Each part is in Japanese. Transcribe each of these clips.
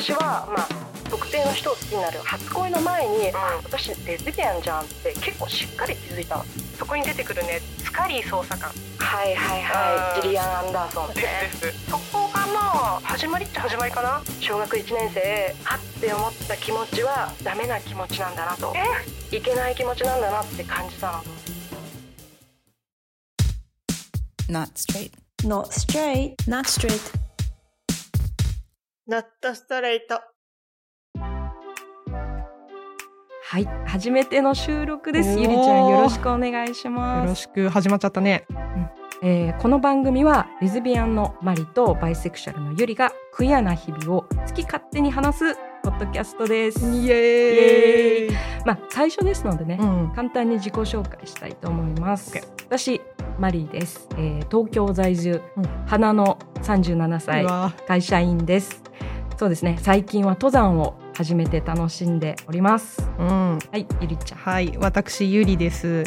私はまあ特定の人を好きになる初恋の前に、あ私レズビアンじゃんって結構しっかり気づいたの。そこに出てくるねスカリー捜査官はいはい。はいジリアン・アンダーソン。ねですです。そこがまあ始まりっちゃ始まりかな？小学1年生。あって思った気持ちはダメな気持ちなんだなと。いけない気持ちなんだなって感じたの。Not straight. Not straight. Not straight. ナットストレートはい、初めての収録です。ゆりちゃんよろしくお願いしよます。ろしく始まっちゃったねえーこの番組はレズビアンのマリとバイセクシャルのゆりがクイアな日々を好き勝手に話すポッドキャストです。イエーイまあ最初ですのでね、うん簡単に自己紹介したいと思います。私マリーです、えー東京在住、うん。花の37歳。うわ。会社員です。そうですね。最近は登山を始めて楽しんでおります。うん。はい、ゆりちゃん。はい私ゆりです、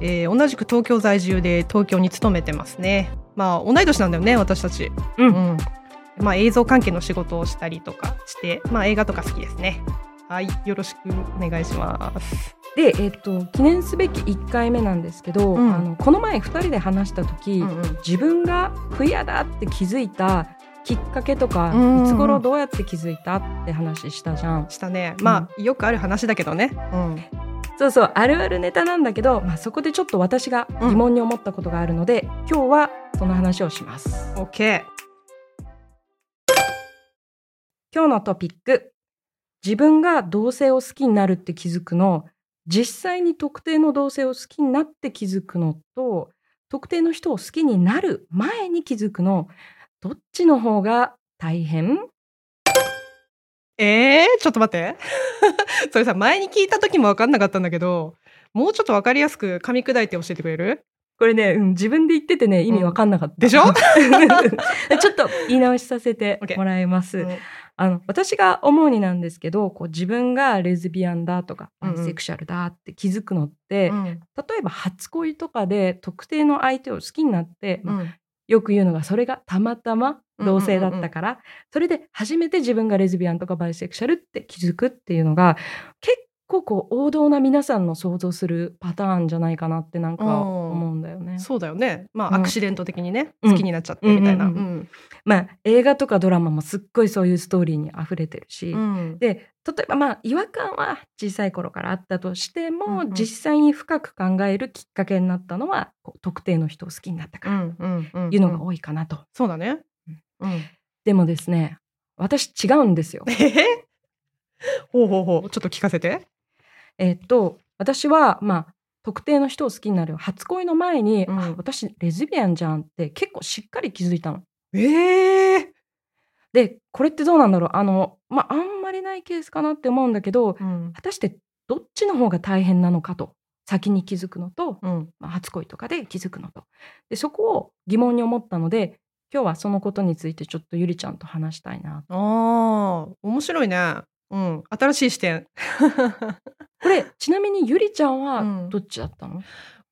えー同じく東京在住で東京に勤めてますね。まあ同い年なんだよね私たち。うん。うん。まあ映像関係の仕事をしたりとかしてまあ映画とか好きですね。はいよろしくお願いしますで、えっと記念すべき1回目なんですけど、うん。あのこの前2人で話した時、うんうん。自分がクイアだって気づいたきっかけとか、うんいつ頃どうやって気づいたって話したじゃん。したね。まあ、よくある話だけどね。うん。そうそうあるあるネタなんだけど、まあ、そこでちょっと私が疑問に思ったことがあるので、今日はその話をします。OK 今日のトピック。自分が同性を好きになるって気づくの実際に特定の同性を好きになって気づくのと特定の人を好きになる前に気づくのどっちの方が大変？えー、ちょっと待って。それさ前に聞いた時も分かんなかったんだけどもうちょっと分かりやすく噛み砕いて教えてくれる？これね、うん、自分で言っててね意味わかんなかった、でしょ？ちょっと言い直しさせてもらいます、うん。あの私が思うになんですけどこう自分がレズビアンだとかうんうん。バイセクシャルだって気づくのって、うん。例えば初恋とかで特定の相手を好きになって、まあうんよく言うのがそれがたまたま同性だったから、それで初めて自分がレズビアンとかバイセクシャルって気づくっていうのが結構こう王道な皆さんの想像するパターンじゃないかなってなんか思うんだよね。そうだよね。まあ、うん。アクシデント的にねうん。好きになっちゃってみたいな、まあ映画とかドラマもすっごいそういうストーリーに溢れてるし、うん。で例えばまあ違和感は小さい頃からあったとしても、うんうん。実際に深く考えるきっかけになったのはこう特定の人を好きになったからいうのが多いかなと。そうだね。うん。うん。でもですね私違うんですよ。えーほうほうほう。ちょっと聞かせてえっと私はまあ特定の人を好きになる。初恋の前に、うん。あ私レズビアンじゃんって結構しっかり気づいたの。ええでこれってどうなんだろう。あのまああんまりないケースかなって思うんだけどうん。果たしてどっちの方が大変なのかと。先に気づくのと、うん。まあ、初恋とかで気づくのと。でそこを疑問に思ったので今日はそのことについてちょっとゆりちゃんと話したいなあー面白いねうん。新しい視点。これちなみにゆりちゃんはうん。どっちだったの、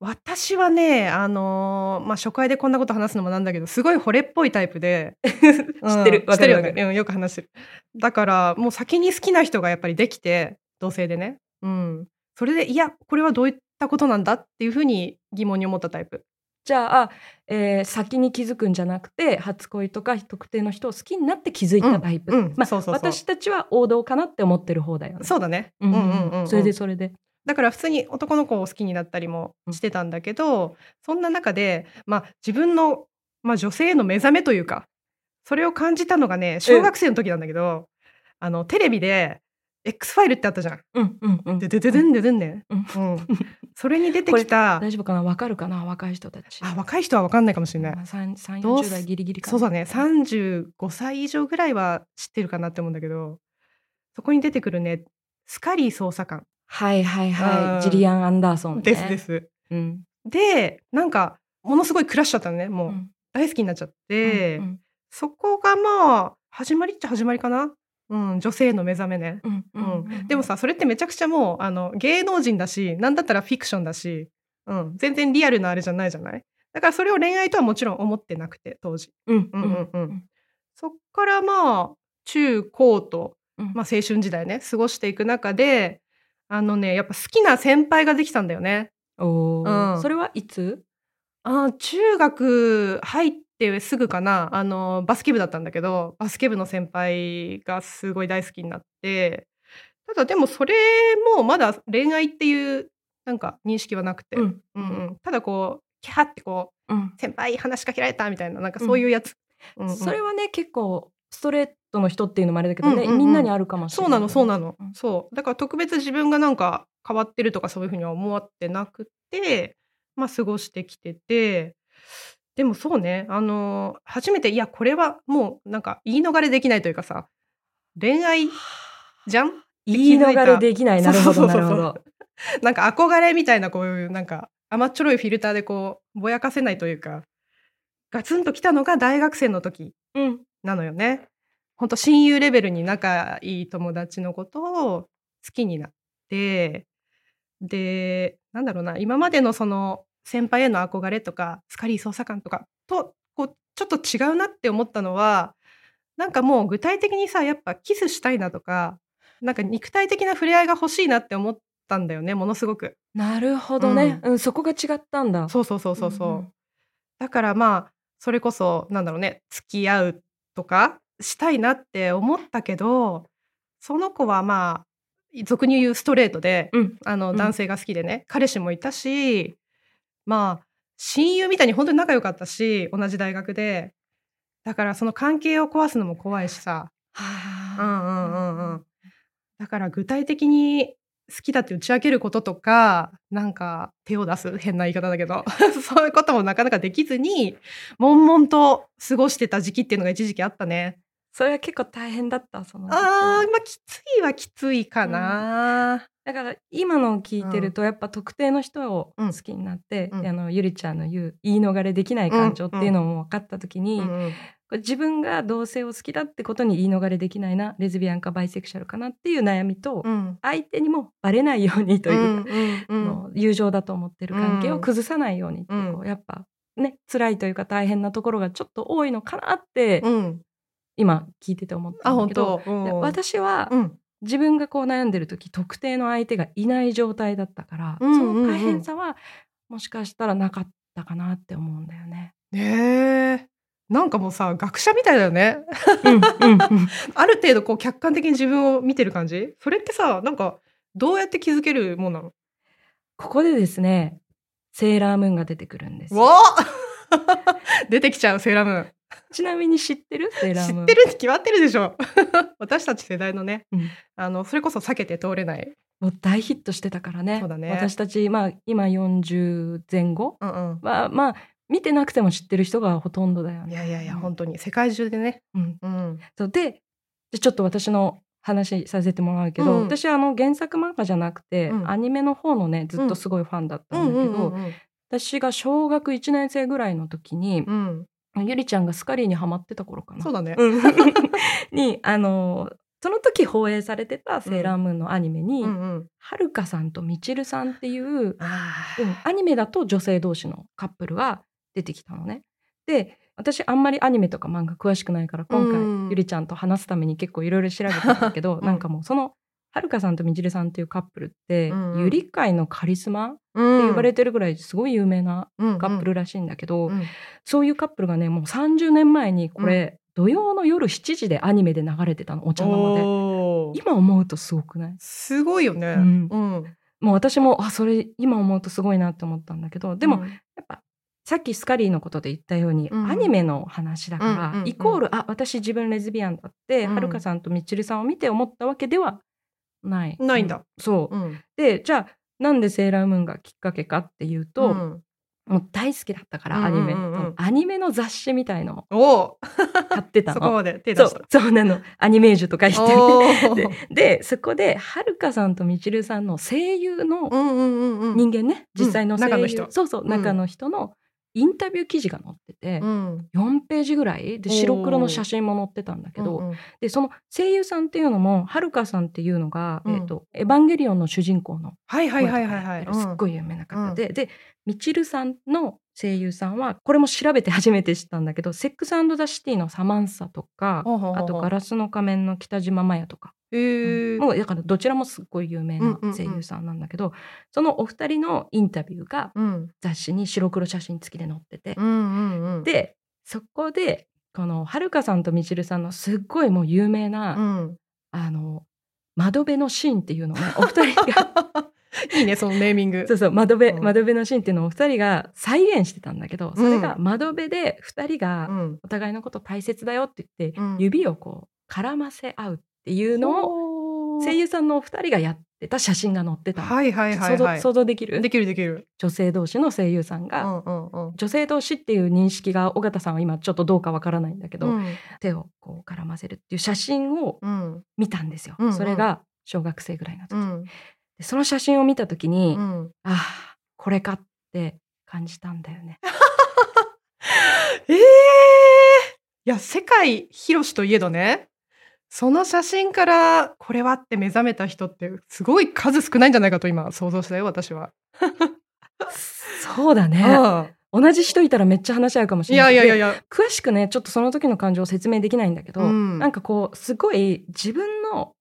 私はねあのーまあ初回でこんなこと話すのもなんだけどすごい惚れっぽいタイプで。知ってるうん。知ってるよね、うん、よく話してる。だからもう先に好きな人がやっぱりできて同性でね。うん。それでいやこれはどういったことなんだっていうふうに疑問に思ったタイプじゃあ、えー先に気づくんじゃなくて初恋とか特定の人を好きになって気づいたタイプ、うん。うんま私たちは王道かなって思ってる方だよね。そうだね。うんうんうんうん。うんそれでそれで。だから普通に男の子を好きになったりもしてたんだけど、そんな中で、まあ、自分の、まあ、女性への目覚めというかそれを感じたのがね小学生の時なんだけど、あのテレビで X ファイルってあったじゃん。うんうんうん。ででででんででんね、うん。うん、それに出てきた大丈夫かな？わかるかな？若い人たち。あ若い人は分かんないかもしれない。まあ三三どう四十代ギリギリ。そうだね35歳以上ぐらいは知ってるかなって思うんだけどそこに出てくるねスカリー捜査官はいはいはうんい。ジリアン・アンダーソン、ね。ですで。す。うん。でなんかものすごいクラッシュだったのねもう、うん大好きになっちゃって、うんそこがまあ始まりっちゃ始まりかな、うん、女性の目覚めね、うんううん。んでもさそれってめちゃくちゃもうあの芸能人だしなんだったらフィクションだし、うん、全然リアルなあれじゃないじゃない？だからそれを恋愛とはもちろん思ってなくて当時。うんうんうん。うん。そっからまあ中高とうん。まあ、青春時代ね過ごしていく中であのねやっぱ好きな先輩ができたんだよね。おー。うん。それはいつ？あー中学入ってすぐかなあのバスケ部だったんだけどバスケ部の先輩がすごい大好きになってただでもそれもまだ恋愛っていうなんか認識はなくて、うん。うんうん。ただこうキャーってこううん。先輩話しかけられたみたいななんかそういうやつ、うんうん。それはね結構ストレートの人っていうのもあれだけどね、うんうんうん。みんなにあるかもしれない。そうなのそうなの、うん。そう。だから特別自分がなんか変わってるとかそういうふうには思ってなくてまあ過ごしてきててでもそうね。あの初めていやこれはもうなんか言い逃れできないというかさ恋愛じゃん？言い逃れできない。なるほどそうそうそうそう。なるほど なんか憧れみたいなこういうなんか甘っちょろいフィルターでこうぼやかせないというかガツンときたのが大学生の時うん。なのよね。ほんと親友レベルに仲いい友達のことを好きになってでなんだろうな今までのその先輩への憧れとかスカリー捜査官とかとこうちょっと違うなって思ったのはなんかもう具体的にさやっぱキスしたいなとかなんか肉体的な触れ合いが欲しいなって思ったんだよねものすごく。なるほどね、うんそこが違ったんだ。そうそうそうそうそう。うんうん。だからまあそれこそなんだろうね付き合うとかしたいなって思ったけどその子はまあ俗に言うストレートで、うん。あのうん。男性が好きでね、彼氏もいたしまあ親友みたいに本当に仲良かったし同じ大学で。だからその関係を壊すのも怖いしさ。うんうんうんうん。だから具体的に好きだって打ち明けることとかなんか手を出す変な言い方だけど そういうこともなかなかできずに悶々と過ごしてた時期っていうのが一時期あったね。それは結構大変だったその時あーまあきついはきついかな。だから今のを聞いてるとやっぱ特定の人を好きになって、うん。あのゆりちゃんの言う言い逃れできない感情っていうのも分かった時に、うんうん。自分が同性を好きだってことに言い逃れできないなレズビアンかバイセクシャルかなっていう悩みと、うん。相手にもバレないようにというか、うんうんうん。の友情だと思ってる関係を崩さないようにってうん。こうやっぱね辛いというか大変なところがちょっと多いのかなって、うん今聞いてて思ったんだけど当？うん。で私は、うん。自分がこう悩んでる時特定の相手がいない状態だったから、うんうんうん。その大変さはもしかしたらなかったかなって思うんだよね。ねえ。なんかもうさ学者みたいだよね。うんうんうん。ある程度こう客観的に自分を見てる感じ？それってさなんかどうやって気づけるもんなの？ここでですねセーラームーンが出てくるんですよ。わ 出てきちゃうセーラームーン ちなみに知ってる？セーラーム。ーン。知ってるに決まってるでしょ。私たち世代のね。うん。あのそれこそ避けて通れない、もう大ヒットしてたからね。そうだね。私たち、まあ、今40前後うんうん、は、まあ、見てなくても知ってる人がほとんどだよね。いやいやいやうん。本当に世界中でね、うん。うん、そう。ででちょっと私の話させてもらうけど、うん。私あの原作漫画じゃなくて、うん。アニメの方のねずっとすごいファンだったんだけど、うん私が小学1年生ぐらいの時に、うんゆりちゃんがスカリーにハマってた頃かな。そうだね、うん。にあのその時放映されてたセーラームーンのアニメに、うん。うん、はるかさんとみちるさんっていう、あうんアニメだと女性同士のカップルが出てきたのね。で私あんまりアニメとか漫画詳しくないから今回、うん。ゆりちゃんと話すために結構いろいろ調べたんだけど、うん。なんかもうそのはるかさんとみちるさんっていうカップルって、うんうん。ゆり界のカリスマってうん呼ばれてるぐらいすごい有名なうんカップルらしいんだけど、うん。そういうカップルがねもう30年前にこれ、土曜の夜7時でアニメで流れてたのお茶の間で。今思うとすごくない？すごいよね、うん。うん、もう私もあそれ今思うとすごいなって思ったんだけどでも、うん。やっぱさっきスカリーのことで言ったように、うん。アニメの話だから、うんうんうんイコールあ私自分レズビアンだって、うん。はるかさんとみちるさんを見て思ったわけではない。ないんだ。うそう、うん。でじゃあなんでセーラームーンがきっかけかっていうと、うん。もう大好きだったから、うんアニメ、うんうん。うん。アニメの雑誌みたいのを買ってた そこの。まで手そう出した。そう。なの。アニメージュとか言ってででそこではるかさんとみちるさんの声優のうんうんうんうん。人間ね、実際の声優、中の人。そうそううん中の人のインタビュー記事が載ってて、うん。4ページぐらいで白黒の写真も載ってたんだけど、うんうん。でその声優さんっていうのもはるかさんっていうのが、うん。えーと「エヴァンゲリオン」の主人公のはいはいはいはいはい。声とかやってる。すっごい有名な方で、でみちるさんの声優さんはこれも調べて初めて知ったんだけど「セックスザ・シティ」のサマンサとかあと「ガラスの仮面」の北島麻也とか、へーもうだからどちらもすっごい有名うんうんうなん。声優さんなんだけど、そのお二人のインタビューがうん。雑誌に白黒写真付きで載ってて、うんうんうん。でそこでこのはるかさんとみちるさんのすっごいもう有名な、うん。あの窓辺のシーンっていうのをねお二人が いいねそのネーミング。そうそう窓辺、うん。窓辺のシーンっていうのをお二人が再現してたんだけどそれが窓辺で二人がうん。お互いのこと大切だよって言って、うん。指をこう絡ませ合うっていうのをを声優さんのお二人がやってた写真が載ってたの、はいはいはい想像はい。想像できる？できるできる。女性同士の声優さんうが、んうんうん。女性同士っていう認識が尾形さんは今ちょっとどうかわからないんだけど、うん。手をこう絡ませるっていう写真をうん。見たんですよ、それが小学生ぐらいの時、その写真を見た時に、うん。ああこれかって感じたんだよね。ええいや世界広しといえどね。その写真からこれはって目覚めた人ってすごい数少ないんじゃないかと今想像したよ私は。そうだね。う同じ人いたらめっちゃ話し合うかもしれない。やいやいやいや。詳しくねちょっとその時の感情を説明できないんだけど、うん。なんかこうすごい自分の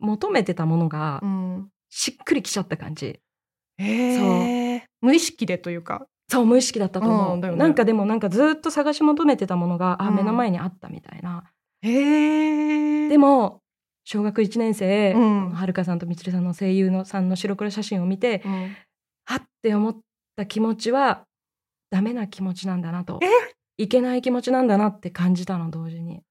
求めてたものがうん、しっくりきちゃった感じ、ええ無意識でというか。そう無意識だったと思う、うんだよね。なんかでもなんかずっと探し求めてたものがあうん。目の前にあったみたいな。でも小学1年生、うん。はるかさんとみちるさんの声優のさんの白黒写真を見て、うん、はって思った気持ちはダメな気持ちなんだなと。え？いけない気持ちなんだなって感じたの同時に。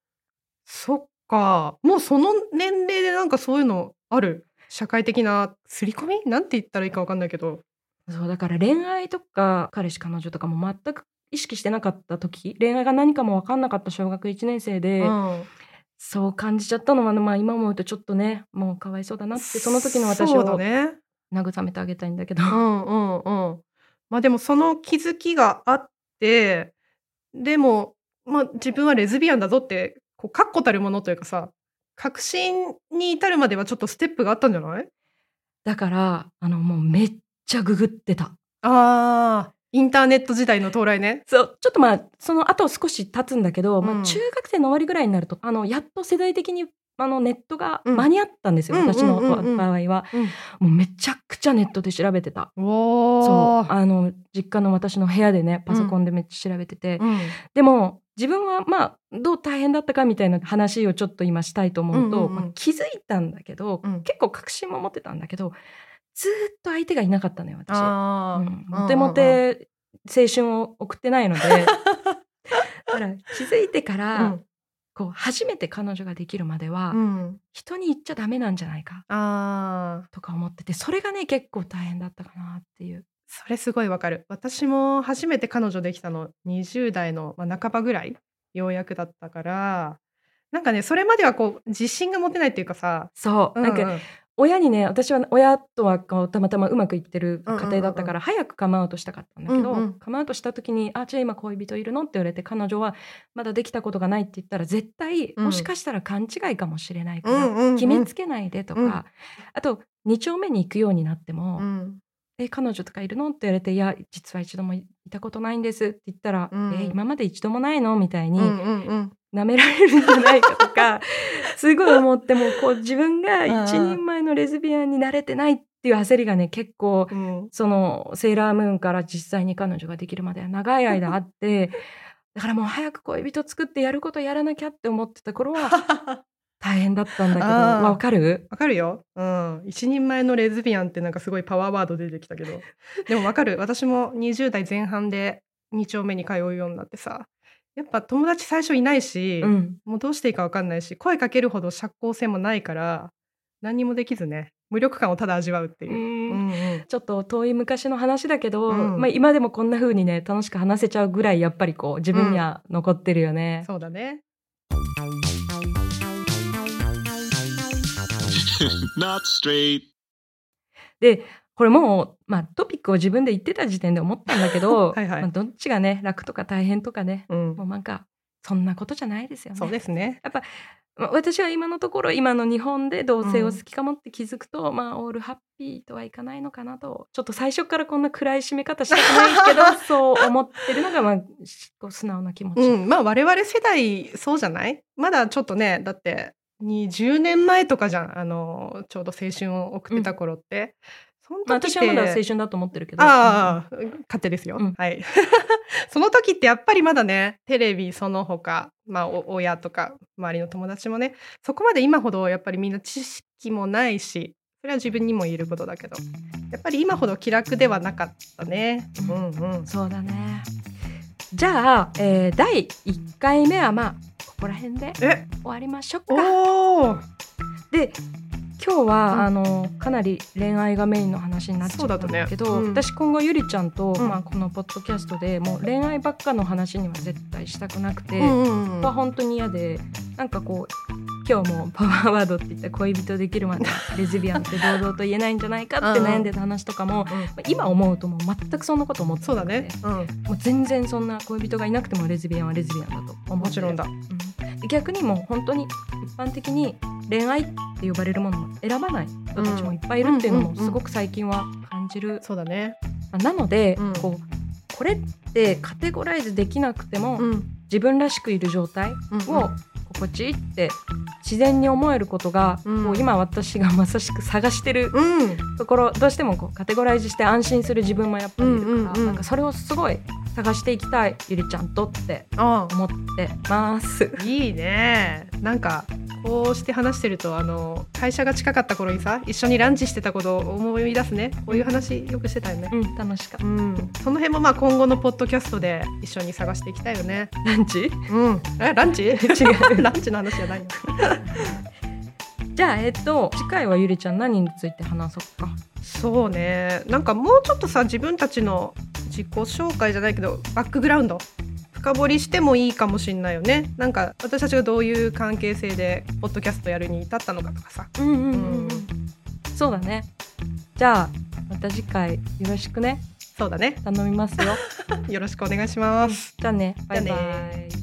そっか。もうその年齢でなんかそういうのある？社会的な刷り込み？なんて言ったらいいかわかんないけど。そうだから恋愛とか彼氏彼女とかも全く意識してなかった時恋愛が何かも分かんなかった小学1年生で、うんそう感じちゃったのは、まあ、今思うとちょっとねもうかわいそうだなってその時の私をね。慰めてあげたいんだけど、うんうんうん。まあでもその気づきがあって、でも、まあ自分はレズビアンだぞって、こう確固たるものというかさ、確信に至るまではちょっとステップがあったんじゃない？だからあのもうめっちゃググってた。ああ、インターネット時代の到来ね。そうちょっとまあその後少し経つんだけど、うんまあ、中学生の終わりぐらいになるとあのやっと世代的にあのネットがうん。間に合ったんですよ、うん私の場合は、うん。もうめちゃくちゃネットで調べてた。おそう。ーあの実家の私の部屋でねパソコンでめっちゃ調べてて、うん。でも自分はまあどう大変だったかみたいな話をちょっと今したいと思うと、気づいたんだけど、うん。結構確信も持ってたんだけどずーっと相手がいなかったのよ私。モテモテ青春を送ってないので。だから気づいてから、うんこう初めて彼女ができるまでは、うん。人に言っちゃダメなんじゃないかとか思っててそれがね結構大変だったかなっていう。それすごいわかる。私も初めて彼女できたの20代の、まあ、半ばぐらいようやくだったからなんかねそれまではこう自信が持てないっていうかさ、そう、なんかう親にね私は親とはたまたまうまくいってる家うんうんうん庭だったから、早くカムアウトしたかったんだけど、うんうんカムアウトした時に「あじゃあ今恋人いるの?」って言われて彼女はまだできたことがないって言ったら絶対、うんもしかしたら勘違いかもしれないから、うんうんうん決めつけないでとか、うんあと2丁目に行くようになっても「うんえ彼女とかいるの?」って言われて「いや実は一度もいたことないんです」って言ったら「うんえ今まで一度もないの?」みたいに、うんうんうん舐められるんじゃないかとか すごい思ってもうこう自分が一人前のレズビアンになれてないっていう焦りがね結構うんそのセーラームーンから実際に彼女ができるまでは長い間あってだからもう早く恋人作ってやることやらなきゃって思ってた頃は 大変だったんだけどわかる？わかるよ、うん、一人前のレズビアンってなんかすごいパワーワード出てきたけど。でもわかる。私も20代前半で2丁目に通うようになってさやっぱ友達最初いないし、うん。もうどうしていいかわかんないし声かけるほど社交性もないから何にもできずね無力感をただ味わうっていう。う。ん。うんうん。ちょっと遠い昔の話だけど、うん。まあ、今でもこんな風にね楽しく話せちゃうぐらいやっぱりこう自分には残ってるよね。そうだね。でこれもう、まあ、トピックを自分で言ってた時点で思ったんだけど はいはい。まあ、どっちがね楽とか大変とかねうん。もうなんかそんなことじゃないですよね。そうですね。まあ私は今のところ今の日本で同性を好きかもって気づくと、まあオールハッピーとはいかないのかなとちょっと最初からこんな暗い締め方したくないけど そう思ってるのが、まあ、こう素直な気持ち。うん、まあ我々世代そうじゃない？まだちょっとねだって20年前とかじゃんあのちょうど青春を送ってた頃って、そのまあ、時って私はまだ青春だと思ってるけど。ああ、勝手ですよ。うんはい。その時ってやっぱりまだね、テレビその他、まあお親とか周りの友達もね、そこまで今ほどやっぱりみんな知識もないし、それは自分にも言えることだけど、やっぱり今ほど気楽ではなかったね。うんうん。そうだね。じゃあ、えー第1回目はまあここら辺でえ、終わりましょうか。で今日は、うん。あのかなり恋愛がメインの話になっちゃったんだけどね。うん。私今後ゆりちゃんと、うん。まあ、このポッドキャストでもう恋愛ばっかの話には絶対したくなくて、うんうんうんは本当に嫌でなんかこう今日もパワーワードって言った恋人できるまで レズビアンって堂々と言えないんじゃないかって悩んでた話とかも、まあ今思うともう全くそんなこと思ってなくてそうだね。うん。もう全然そんな恋人がいなくてもレズビアンはレズビアンだと思ってもちろんだ。逆にもう本当に一般的に恋愛って呼ばれるものも選ばない人たちもいっぱいいるっていうのもすごく最近は感じる、そうだね。まあなので、うんこうこれってカテゴライズできなくても、うん。自分らしくいる状態うんを心地いいって自然に思えることが、うんこう今私がまさしく探してるうん。ところどうしてもこうカテゴライズして安心する自分もやっぱりいるから、うんうんうんなんかそれをすごい探していきたいゆりちゃんとってあ思ってます。あ、いいね。なんか。こうして話してるとあの会社が近かった頃にさ一緒にランチしてたことを思い出すねこういう話よくしてたよねうん、楽しかった。うん、その辺もまあ今後のポッドキャストで一緒に探していきたいよね。ランチ？うん、えランチ？違う ランチの話じゃないよ。じゃあ、えっと、次回はゆりちゃん何について話そうか。そうねなんかもうちょっとさ自分たちの自己紹介じゃないけどバックグラウンド深掘りしてもいいかもしんないよね。なんか私たちがどういう関係性でポッドキャストやるに至ったのかとかさ。うんうんうんそうだね。じゃあ、また次回よろしくね。そうだね。頼みますよ。よろしくお願いします。じゃあね。バイバイ。